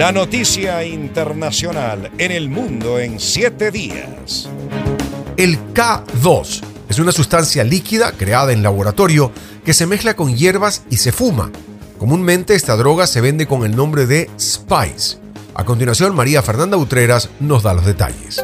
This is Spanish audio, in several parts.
La noticia internacional en el mundo en siete días. El K2 es una sustancia líquida creada en laboratorio que se mezcla con hierbas y se fuma. Comúnmente esta droga se vende con el nombre de Spice. A continuación, María Fernanda Utreras nos da los detalles.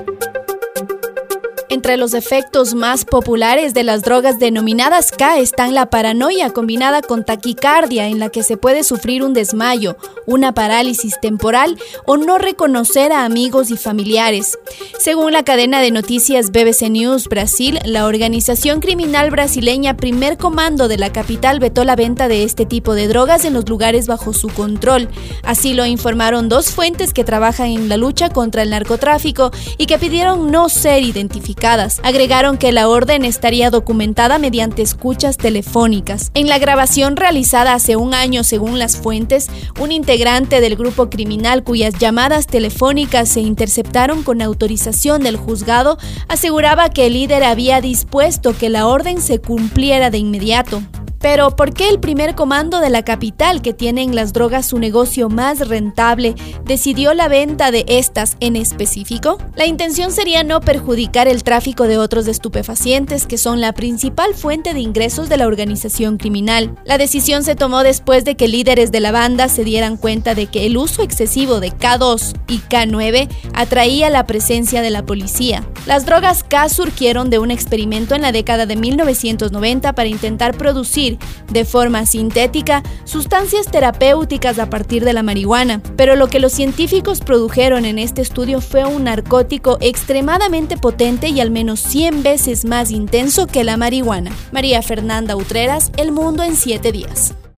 Entre los efectos más populares de las drogas denominadas K están la paranoia combinada con taquicardia en la que se puede sufrir un desmayo, una parálisis temporal o no reconocer a amigos y familiares. Según la cadena de noticias BBC News Brasil, la organización criminal brasileña Primer Comando de la capital vetó la venta de este tipo de drogas en los lugares bajo su control. Así lo informaron dos fuentes que trabajan en la lucha contra el narcotráfico y que pidieron no ser identificadas. Agregaron que la orden estaría documentada mediante escuchas telefónicas. En la grabación realizada hace un año, según las fuentes, un integrante del grupo criminal cuyas llamadas telefónicas se interceptaron con autorización del juzgado aseguraba que el líder había dispuesto que la orden se cumpliera de inmediato. Pero ¿por qué el primer comando de la capital, que tiene en las drogas su negocio más rentable, decidió la venta de estas en específico? La intención sería no perjudicar el tráfico de otros estupefacientes, que son la principal fuente de ingresos de la organización criminal. La decisión se tomó después de que líderes de la banda se dieran cuenta de que el uso excesivo de K2 y K9 atraía la presencia de la policía. Las drogas K surgieron de un experimento en la década de 1990 para intentar producir de forma sintética sustancias terapéuticas a partir de la marihuana, pero lo que los científicos produjeron en este estudio fue un narcótico extremadamente potente y al menos 100 veces más intenso que la marihuana. María Fernanda Utreras, El Mundo en 7 días.